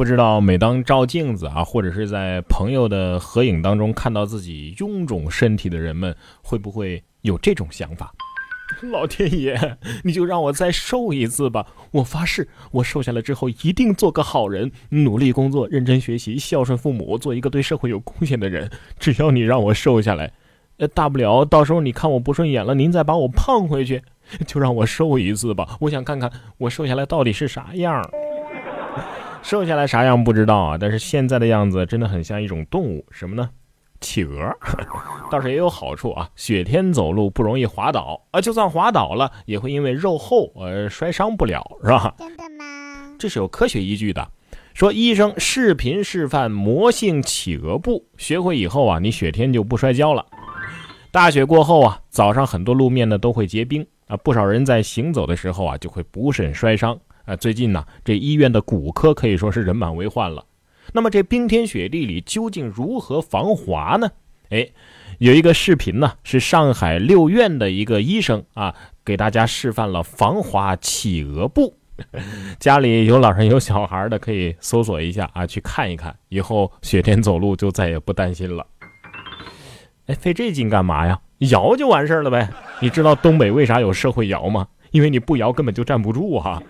不知道每当照镜子啊，或者是在朋友的合影当中看到自己臃肿身体的人们，会不会有这种想法？老天爷，你就让我再瘦一次吧！我发誓，我瘦下来之后一定做个好人，努力工作，认真学习，孝顺父母，做一个对社会有贡献的人。只要你让我瘦下来，呃，大不了到时候你看我不顺眼了，您再把我胖回去。就让我瘦一次吧，我想看看我瘦下来到底是啥样。瘦下来啥样不知道啊，但是现在的样子真的很像一种动物，什么呢？企鹅，倒是也有好处啊。雪天走路不容易滑倒啊，就算滑倒了，也会因为肉厚而摔伤不了，是吧？真的吗？这是有科学依据的。说医生视频示范魔性企鹅步，学会以后啊，你雪天就不摔跤了。大雪过后啊，早上很多路面呢都会结冰啊，不少人在行走的时候啊就会不慎摔伤啊。最近呢，这医院的骨科可以说是人满为患了。那么这冰天雪地里究竟如何防滑呢？哎，有一个视频呢，是上海六院的一个医生啊，给大家示范了防滑企鹅步。家里有老人有小孩的可以搜索一下啊，去看一看，以后雪天走路就再也不担心了。哎，费这劲干嘛呀？摇就完事儿了呗。你知道东北为啥有社会摇吗？因为你不摇根本就站不住啊。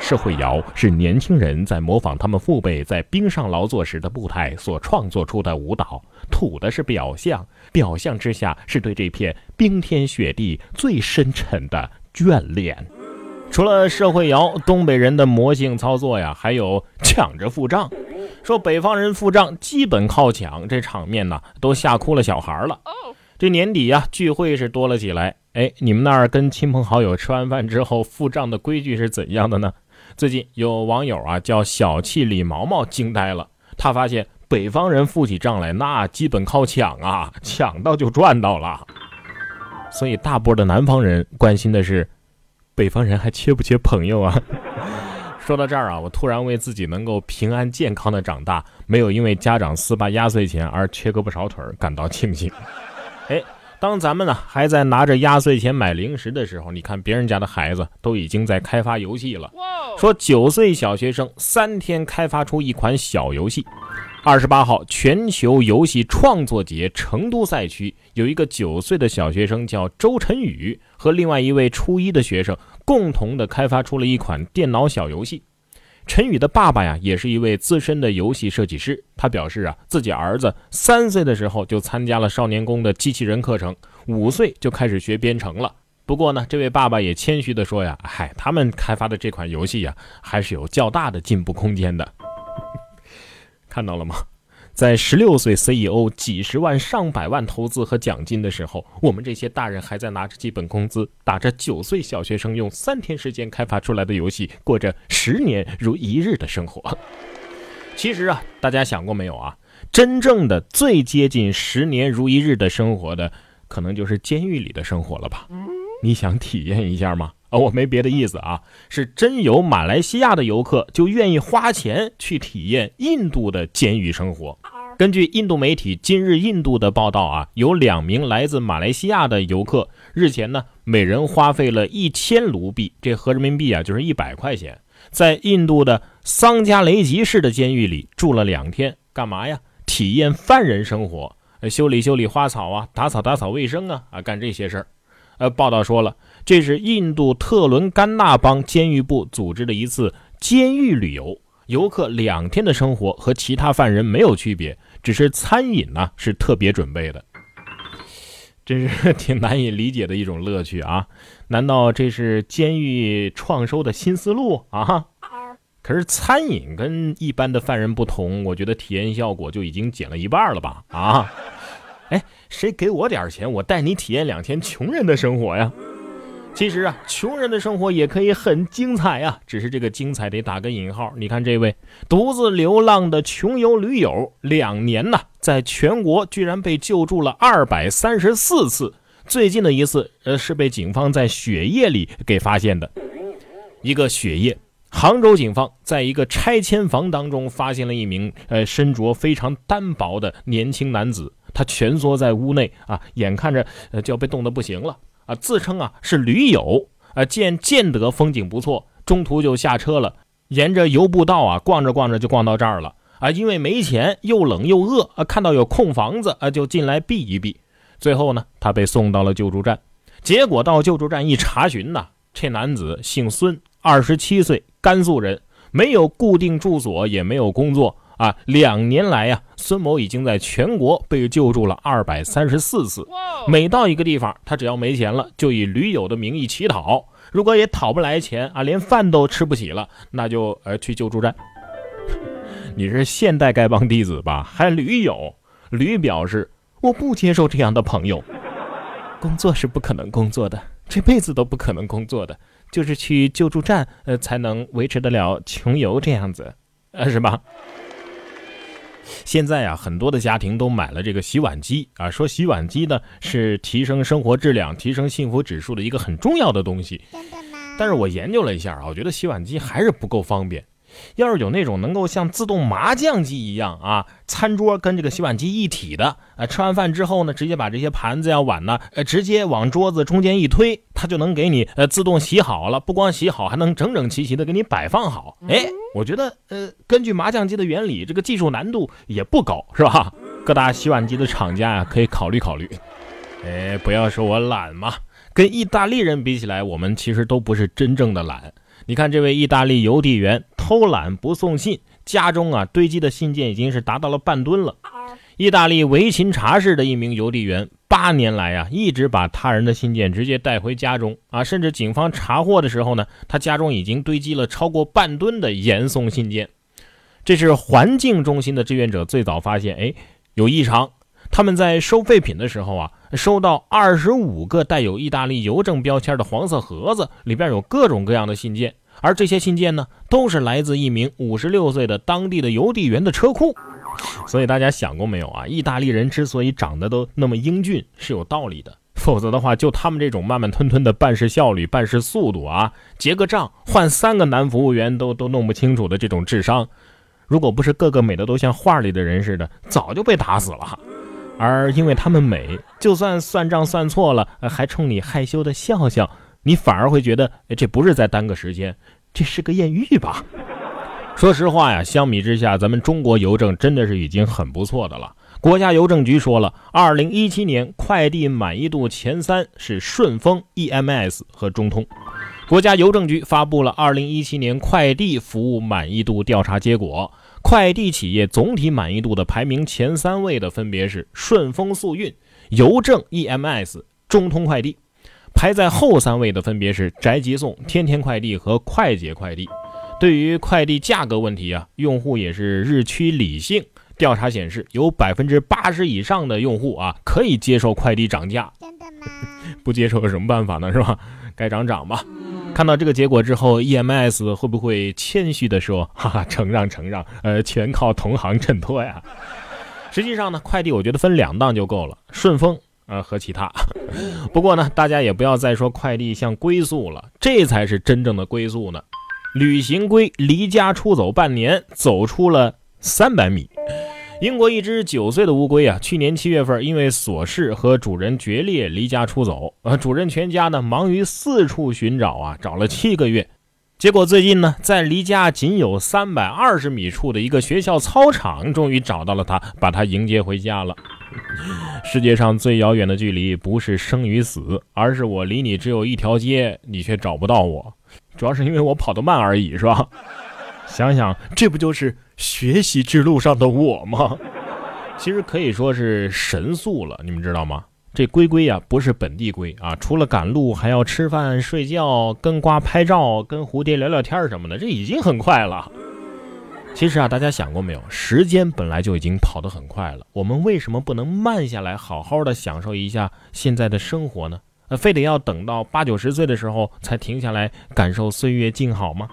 社会摇是年轻人在模仿他们父辈在冰上劳作时的步态所创作出的舞蹈，土的是表象，表象之下是对这片冰天雪地最深沉的眷恋。除了社会摇，东北人的魔性操作呀，还有抢着付账。说北方人付账基本靠抢，这场面呢都吓哭了小孩了。这年底呀，聚会是多了起来。哎，你们那儿跟亲朋好友吃完饭之后付账的规矩是怎样的呢？最近有网友啊叫小气李毛毛惊呆了，他发现北方人付起账来那基本靠抢啊，抢到就赚到了。所以大波的南方人关心的是，北方人还缺不缺朋友啊？说到这儿啊，我突然为自己能够平安健康的长大，没有因为家长私霸压岁钱而缺胳膊少腿感到庆幸。哎。当咱们呢还在拿着压岁钱买零食的时候，你看别人家的孩子都已经在开发游戏了。说九岁小学生三天开发出一款小游戏。二十八号全球游戏创作节成都赛区有一个九岁的小学生叫周晨宇，和另外一位初一的学生共同的开发出了一款电脑小游戏。陈宇的爸爸呀，也是一位资深的游戏设计师。他表示啊，自己儿子三岁的时候就参加了少年宫的机器人课程，五岁就开始学编程了。不过呢，这位爸爸也谦虚的说呀，嗨，他们开发的这款游戏呀，还是有较大的进步空间的。看到了吗？在十六岁 CEO 几十万上百万投资和奖金的时候，我们这些大人还在拿着基本工资，打着九岁小学生用三天时间开发出来的游戏，过着十年如一日的生活。其实啊，大家想过没有啊？真正的最接近十年如一日的生活的，可能就是监狱里的生活了吧？你想体验一下吗？啊，我没别的意思啊，是真有马来西亚的游客就愿意花钱去体验印度的监狱生活。根据印度媒体《今日印度》的报道啊，有两名来自马来西亚的游客日前呢，每人花费了一千卢币，这合人民币啊就是一百块钱，在印度的桑加雷吉市的监狱里住了两天，干嘛呀？体验犯人生活，修理修理花草啊，打扫打扫卫生啊，啊，干这些事儿。呃，报道说了，这是印度特伦甘纳邦监狱部组织的一次监狱旅游，游客两天的生活和其他犯人没有区别，只是餐饮呢是特别准备的。真是 挺难以理解的一种乐趣啊！难道这是监狱创收的新思路啊？可是餐饮跟一般的犯人不同，我觉得体验效果就已经减了一半了吧？啊？哎，谁给我点钱，我带你体验两天穷人的生活呀？其实啊，穷人的生活也可以很精彩呀，只是这个精彩得打个引号。你看这位独自流浪的穷游驴友，两年呢，在全国居然被救助了二百三十四次，最近的一次，呃，是被警方在血液里给发现的。一个血液，杭州警方在一个拆迁房当中发现了一名呃身着非常单薄的年轻男子。他蜷缩在屋内啊，眼看着呃就要被冻得不行了啊！自称啊是驴友啊，见建德风景不错，中途就下车了。沿着游步道啊逛着逛着就逛到这儿了啊，因为没钱又冷又饿啊，看到有空房子啊就进来避一避。最后呢，他被送到了救助站，结果到救助站一查询呢，这男子姓孙，二十七岁，甘肃人，没有固定住所，也没有工作。啊，两年来呀，孙某已经在全国被救助了二百三十四次。每到一个地方，他只要没钱了，就以驴友的名义乞讨。如果也讨不来钱啊，连饭都吃不起了，那就呃去救助站。你是现代丐帮弟子吧？还驴友？驴表示我不接受这样的朋友。工作是不可能工作的，这辈子都不可能工作的，就是去救助站呃才能维持得了穷游这样子，呃是吧？现在啊，很多的家庭都买了这个洗碗机啊，说洗碗机呢是提升生活质量、提升幸福指数的一个很重要的东西。但是我研究了一下啊，我觉得洗碗机还是不够方便。要是有那种能够像自动麻将机一样啊，餐桌跟这个洗碗机一体的，呃，吃完饭之后呢，直接把这些盘子呀碗呢，呃，直接往桌子中间一推，它就能给你呃自动洗好了，不光洗好，还能整整齐齐的给你摆放好。哎，我觉得呃，根据麻将机的原理，这个技术难度也不高，是吧？各大洗碗机的厂家呀，可以考虑考虑。哎，不要说我懒嘛，跟意大利人比起来，我们其实都不是真正的懒。你看这位意大利邮递员。偷懒不送信，家中啊堆积的信件已经是达到了半吨了。意大利维琴察市的一名邮递员，八年来啊一直把他人的信件直接带回家中啊，甚至警方查获的时候呢，他家中已经堆积了超过半吨的严送信件。这是环境中心的志愿者最早发现，哎，有异常。他们在收废品的时候啊，收到二十五个带有意大利邮政标签的黄色盒子，里边有各种各样的信件。而这些信件呢，都是来自一名五十六岁的当地的邮递员的车库。所以大家想过没有啊？意大利人之所以长得都那么英俊，是有道理的。否则的话，就他们这种慢慢吞吞的办事效率、办事速度啊，结个账换三个男服务员都都弄不清楚的这种智商，如果不是个个美的都像画里的人似的，早就被打死了。而因为他们美，就算算账算错了，还冲你害羞的笑笑。你反而会觉得，哎，这不是在耽搁时间，这是个艳遇吧？说实话呀，相比之下，咱们中国邮政真的是已经很不错的了。国家邮政局说了，二零一七年快递满意度前三是顺丰、EMS 和中通。国家邮政局发布了二零一七年快递服务满意度调查结果，快递企业总体满意度的排名前三位的分别是顺丰速运、邮政 EMS、中通快递。排在后三位的分别是宅急送、天天快递和快捷快递。对于快递价格问题啊，用户也是日趋理性。调查显示，有百分之八十以上的用户啊可以接受快递涨价。真的吗？不接受有什么办法呢？是吧？该涨涨吧。看到这个结果之后，EMS 会不会谦虚的说：“ 哈哈，承让承让，呃，全靠同行衬托呀。”实际上呢，快递我觉得分两档就够了，顺丰。呃，和其他，不过呢，大家也不要再说快递像龟速了，这才是真正的龟速呢。旅行龟离家出走半年，走出了三百米。英国一只九岁的乌龟啊，去年七月份因为琐事和主人决裂离家出走，呃，主人全家呢忙于四处寻找啊，找了七个月，结果最近呢，在离家仅有三百二十米处的一个学校操场，终于找到了他，把他迎接回家了。世界上最遥远的距离，不是生与死，而是我离你只有一条街，你却找不到我。主要是因为我跑得慢而已，是吧？想想，这不就是学习之路上的我吗？其实可以说是神速了，你们知道吗？这龟龟呀，不是本地龟啊，除了赶路，还要吃饭、睡觉、跟瓜拍照、跟蝴蝶聊聊天什么的，这已经很快了。其实啊，大家想过没有？时间本来就已经跑得很快了，我们为什么不能慢下来，好好的享受一下现在的生活呢？呃，非得要等到八九十岁的时候才停下来感受岁月静好吗？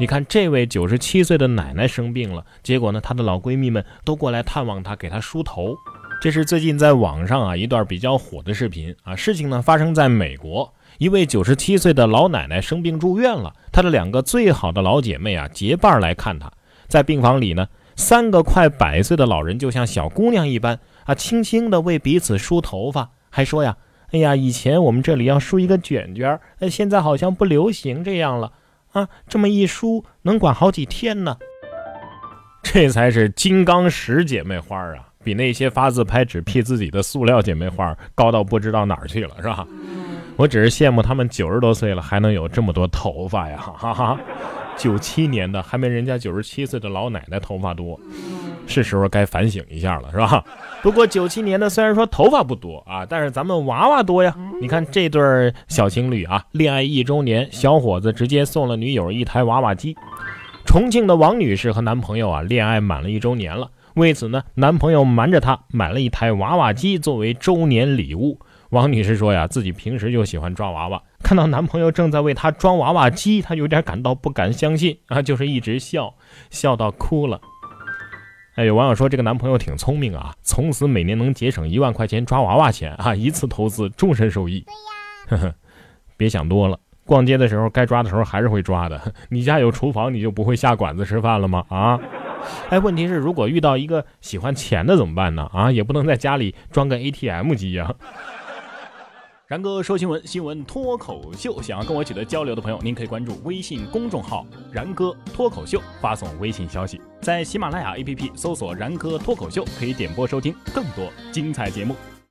你看，这位九十七岁的奶奶生病了，结果呢，她的老闺蜜们都过来探望她，给她梳头。这是最近在网上啊一段比较火的视频啊。事情呢发生在美国，一位九十七岁的老奶奶生病住院了，她的两个最好的老姐妹啊结伴来看她。在病房里呢，三个快百岁的老人就像小姑娘一般啊，轻轻地为彼此梳头发，还说呀：“哎呀，以前我们这里要梳一个卷卷，现在好像不流行这样了啊，这么一梳能管好几天呢。这才是金刚石姐妹花啊，比那些发自拍只 P 自己的塑料姐妹花高到不知道哪儿去了，是吧？我只是羡慕他们九十多岁了还能有这么多头发呀，哈哈！九七年的还没人家九十七岁的老奶奶头发多，是时候该反省一下了，是吧？不过九七年的虽然说头发不多啊，但是咱们娃娃多呀。你看这对小情侣啊，恋爱一周年，小伙子直接送了女友一台娃娃机。重庆的王女士和男朋友啊，恋爱满了一周年了，为此呢，男朋友瞒着她买了一台娃娃机作为周年礼物。王女士说呀，自己平时就喜欢抓娃娃，看到男朋友正在为她装娃娃机，她有点感到不敢相信啊，就是一直笑，笑到哭了。哎，有网友说这个男朋友挺聪明啊，从此每年能节省一万块钱抓娃娃钱啊，一次投资终身受益。对呀，呵呵，别想多了，逛街的时候该抓的时候还是会抓的。你家有厨房，你就不会下馆子吃饭了吗？啊？哎，问题是如果遇到一个喜欢钱的怎么办呢？啊，也不能在家里装个 ATM 机呀。然哥说新闻，新闻脱口秀。想要跟我取得交流的朋友，您可以关注微信公众号“然哥脱口秀”，发送微信消息，在喜马拉雅 APP 搜索“然哥脱口秀”，可以点播收听更多精彩节目。